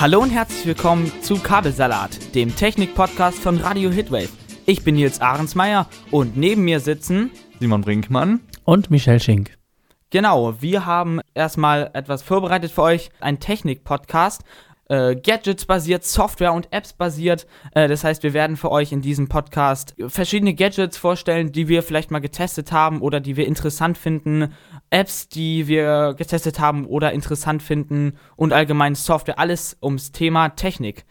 Hallo und herzlich willkommen zu Kabelsalat, dem Technik-Podcast von Radio Hitwave. Ich bin Nils Ahrensmeier und neben mir sitzen Simon Brinkmann und Michelle Schink. Genau, wir haben erstmal etwas vorbereitet für euch, ein Technik-Podcast, äh, Gadgets basiert, Software und Apps basiert. Äh, das heißt, wir werden für euch in diesem Podcast verschiedene Gadgets vorstellen, die wir vielleicht mal getestet haben oder die wir interessant finden, Apps, die wir getestet haben oder interessant finden und allgemein Software, alles ums Thema Technik.